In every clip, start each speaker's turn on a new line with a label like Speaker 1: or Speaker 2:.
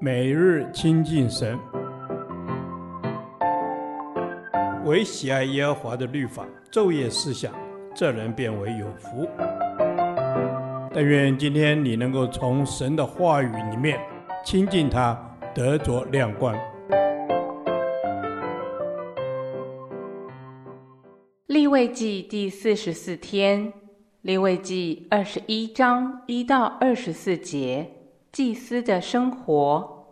Speaker 1: 每日亲近神，唯喜爱耶和华的律法，昼夜思想，这人便为有福。但愿今天你能够从神的话语里面亲近他，得着亮光。
Speaker 2: 立位记第四十四天，立位记二十一章一到二十四节，祭司的生活。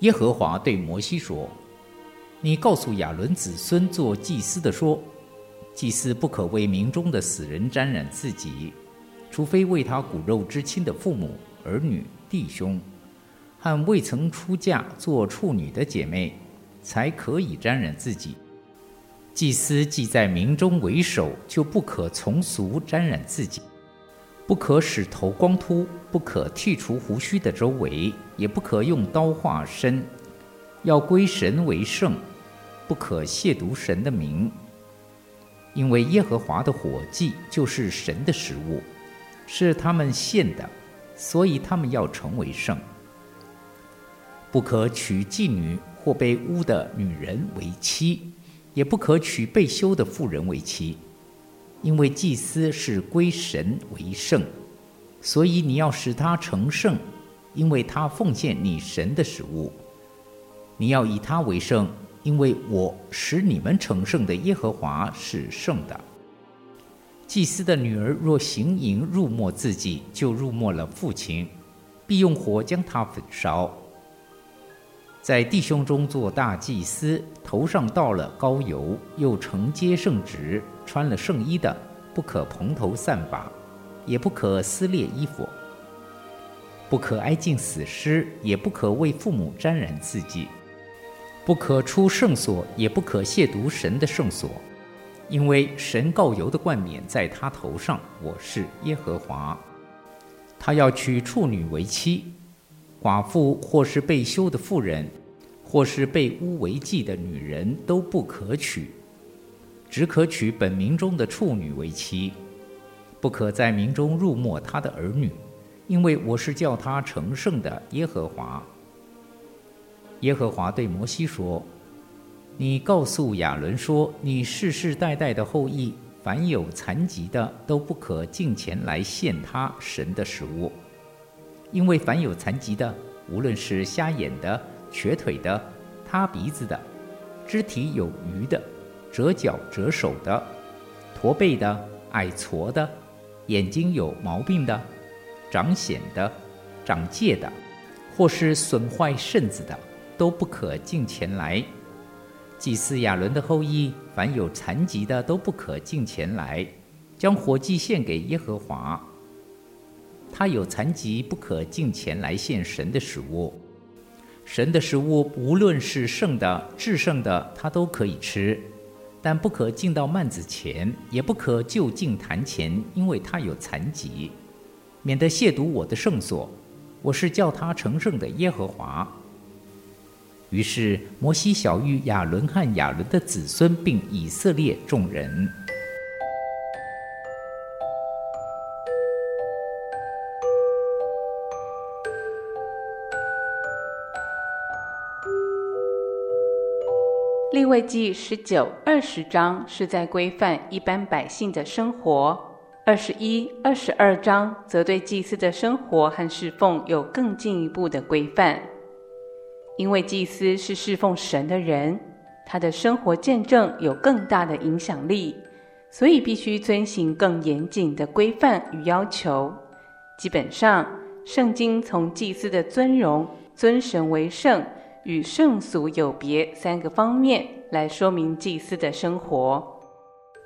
Speaker 3: 耶和华对摩西说：“你告诉亚伦子孙做祭司的说，祭司不可为民中的死人沾染自己，除非为他骨肉之亲的父母、儿女、弟兄。”和未曾出嫁做处女的姐妹，才可以沾染自己。祭司既在民中为首，就不可从俗沾染自己，不可使头光秃，不可剃除胡须的周围，也不可用刀划身，要归神为圣，不可亵渎神的名。因为耶和华的火祭就是神的食物，是他们献的，所以他们要成为圣。不可娶妓女或被污的女人为妻，也不可娶被休的妇人为妻，因为祭司是归神为圣，所以你要使他成圣，因为他奉献你神的食物。你要以他为圣，因为我使你们成圣的耶和华是圣的。祭司的女儿若行淫入没自己，就入没了父亲，必用火将他焚烧。在弟兄中做大祭司，头上倒了膏油，又承接圣职，穿了圣衣的，不可蓬头散发，也不可撕裂衣服，不可挨近死尸，也不可为父母沾染自己，不可出圣所，也不可亵渎神的圣所，因为神膏油的冠冕在他头上。我是耶和华。他要娶处女为妻。寡妇或是被休的妇人，或是被污为妓的女人都不可娶，只可娶本民中的处女为妻。不可在民中入没他的儿女，因为我是叫他成圣的耶和华。耶和华对摩西说：“你告诉亚伦说，你世世代代的后裔，凡有残疾的，都不可近前来献他神的食物。”因为凡有残疾的，无论是瞎眼的、瘸腿的、塌鼻子的、肢体有余的、折脚折手的、驼背的、矮矬的、眼睛有毛病的、长癣的、长疥的，或是损坏肾子的，都不可近前来。祭司亚伦的后裔，凡有残疾的，都不可近前来，将火祭献给耶和华。他有残疾，不可近前来献神的食物。神的食物，无论是圣的、至圣的，他都可以吃，但不可进到幔子前，也不可就近坛前，因为他有残疾，免得亵渎我的圣所。我是叫他成圣的耶和华。于是摩西晓諭亚伦和亚伦的子孙，并以色列众人。
Speaker 2: 立位记十九、二十章是在规范一般百姓的生活，二十一、二十二章则对祭司的生活和侍奉有更进一步的规范。因为祭司是侍奉神的人，他的生活见证有更大的影响力，所以必须遵行更严谨的规范与要求。基本上，圣经从祭司的尊荣、尊神为圣。与圣俗有别三个方面来说明祭司的生活。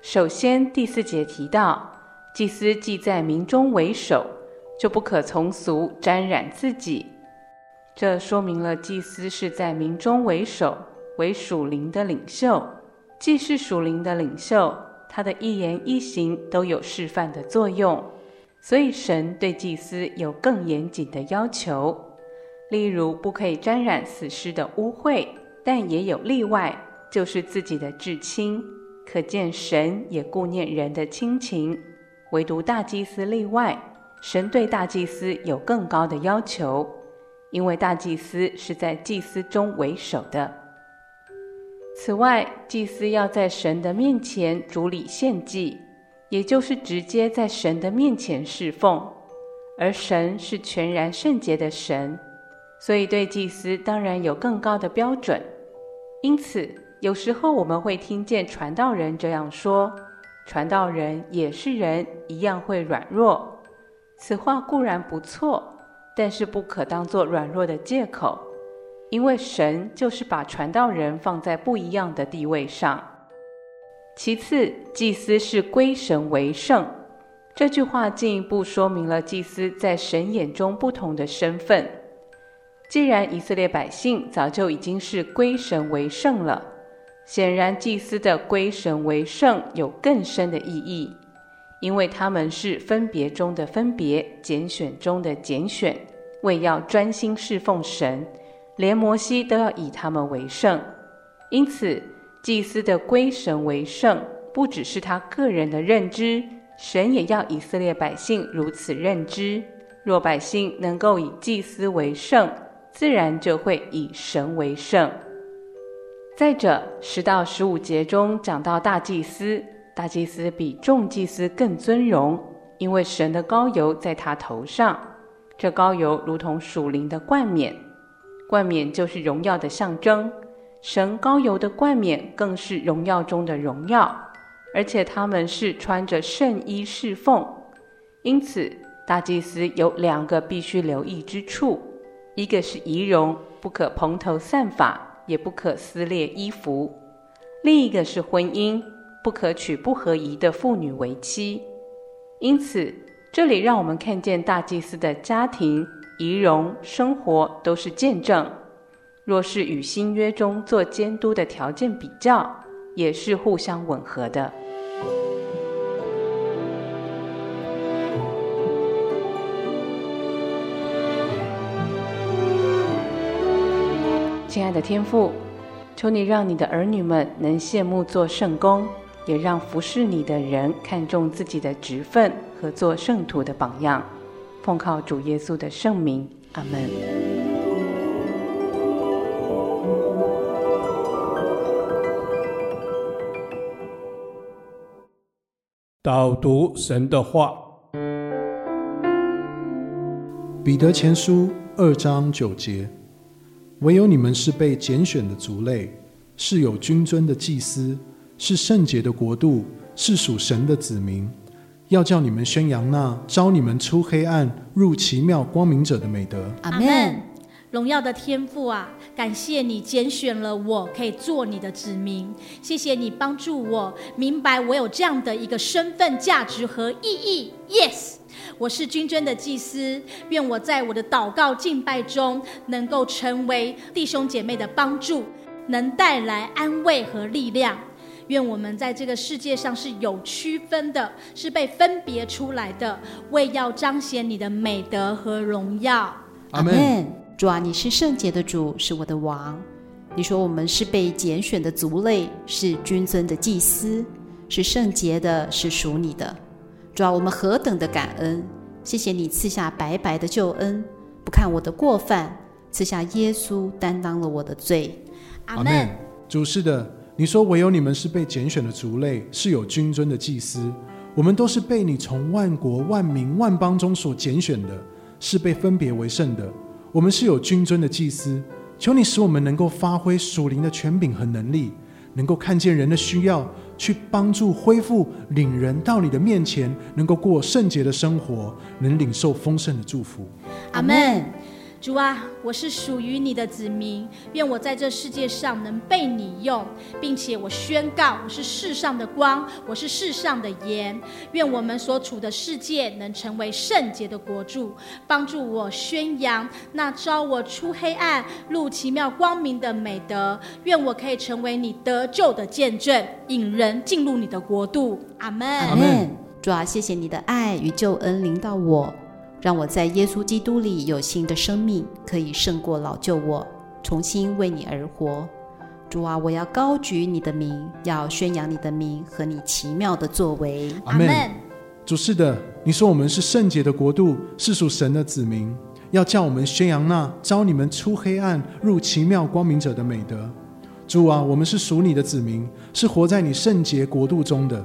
Speaker 2: 首先，第四节提到，祭司既在民中为首，就不可从俗沾染自己。这说明了祭司是在民中为首，为属灵的领袖。既是属灵的领袖，他的一言一行都有示范的作用，所以神对祭司有更严谨的要求。例如不可以沾染死尸的污秽，但也有例外，就是自己的至亲。可见神也顾念人的亲情，唯独大祭司例外。神对大祭司有更高的要求，因为大祭司是在祭司中为首的。此外，祭司要在神的面前主礼献祭，也就是直接在神的面前侍奉。而神是全然圣洁的神，所以对祭司当然有更高的标准。因此，有时候我们会听见传道人这样说：“传道人也是人，一样会软弱。”此话固然不错，但是不可当作软弱的借口，因为神就是把传道人放在不一样的地位上。其次，祭司是归神为圣，这句话进一步说明了祭司在神眼中不同的身份。既然以色列百姓早就已经是归神为圣了，显然祭司的归神为圣有更深的意义。因为他们是分别中的分别，拣选中的拣选，为要专心侍奉神，连摩西都要以他们为圣。因此，祭司的归神为圣，不只是他个人的认知，神也要以色列百姓如此认知。若百姓能够以祭司为圣，自然就会以神为圣。再者，十到十五节中讲到大祭司。大祭司比众祭司更尊荣，因为神的膏油在他头上。这膏油如同属灵的冠冕，冠冕就是荣耀的象征。神膏油的冠冕更是荣耀中的荣耀，而且他们是穿着圣衣侍奉。因此，大祭司有两个必须留意之处：一个是仪容，不可蓬头散发，也不可撕裂衣服；另一个是婚姻。不可娶不合宜的妇女为妻，因此这里让我们看见大祭司的家庭、仪容、生活都是见证。若是与新约中做监督的条件比较，也是互相吻合的。亲爱的天父，求你让你的儿女们能羡慕做圣工。也让服侍你的人看重自己的职分和做圣徒的榜样，奉靠主耶稣的圣名，阿门。
Speaker 1: 导读神的话，
Speaker 4: 彼得前书二章九节：唯有你们是被拣选的族类，是有君尊的祭司。是圣洁的国度，是属神的子民，要叫你们宣扬那招你们出黑暗入奇妙光明者的美德。
Speaker 5: 阿门。荣耀的天父啊，感谢你拣选了我，可以做你的子民。谢谢你帮助我明白我有这样的一个身份、价值和意义。Yes，我是君尊的祭司。愿我在我的祷告敬拜中，能够成为弟兄姐妹的帮助，能带来安慰和力量。愿我们在这个世界上是有区分的，是被分别出来的，为要彰显你的美德和荣耀。
Speaker 6: 阿门。主啊，你是圣洁的主，是我的王。你说我们是被拣选的族类，是君尊的祭司，是圣洁的，是属你的。主啊，我们何等的感恩！谢谢你赐下白白的救恩，不看我的过犯，赐下耶稣担当了我的罪。
Speaker 4: 阿门。主是的。你说：“唯有你们是被拣选的族类，是有君尊的祭司。我们都是被你从万国、万民、万邦中所拣选的，是被分别为圣的。我们是有君尊的祭司。求你使我们能够发挥属灵的权柄和能力，能够看见人的需要，去帮助恢复，领人到你的面前，能够过圣洁的生活，能领受丰盛的祝福。”
Speaker 5: 阿门。主啊，我是属于你的子民，愿我在这世界上能被你用，并且我宣告我是世上的光，我是世上的盐。愿我们所处的世界能成为圣洁的国度，帮助我宣扬那召我出黑暗入奇妙光明的美德。愿我可以成为你得救的见证，引人进入你的国度。阿门。
Speaker 6: 阿门。主啊，谢谢你的爱与救恩临到我。让我在耶稣基督里有新的生命，可以胜过老旧我，重新为你而活。主啊，我要高举你的名，要宣扬你的名和你奇妙的作为。
Speaker 4: 阿门。主是的，你说我们是圣洁的国度，是属神的子民，要叫我们宣扬那招你们出黑暗入奇妙光明者的美德。主啊，我们是属你的子民，是活在你圣洁国度中的。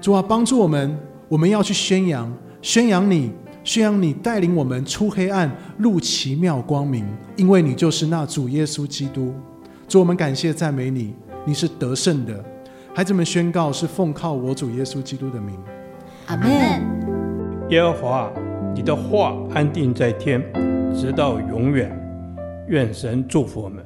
Speaker 4: 主啊，帮助我们，我们要去宣扬，宣扬你，宣扬你带领我们出黑暗入奇妙光明，因为你就是那主耶稣基督。主，我们感谢赞美你，你是得胜的。孩子们宣告是奉靠我主耶稣基督的名。
Speaker 6: 阿门。
Speaker 1: 耶和华，你的话安定在天，直到永远。愿神祝福我们。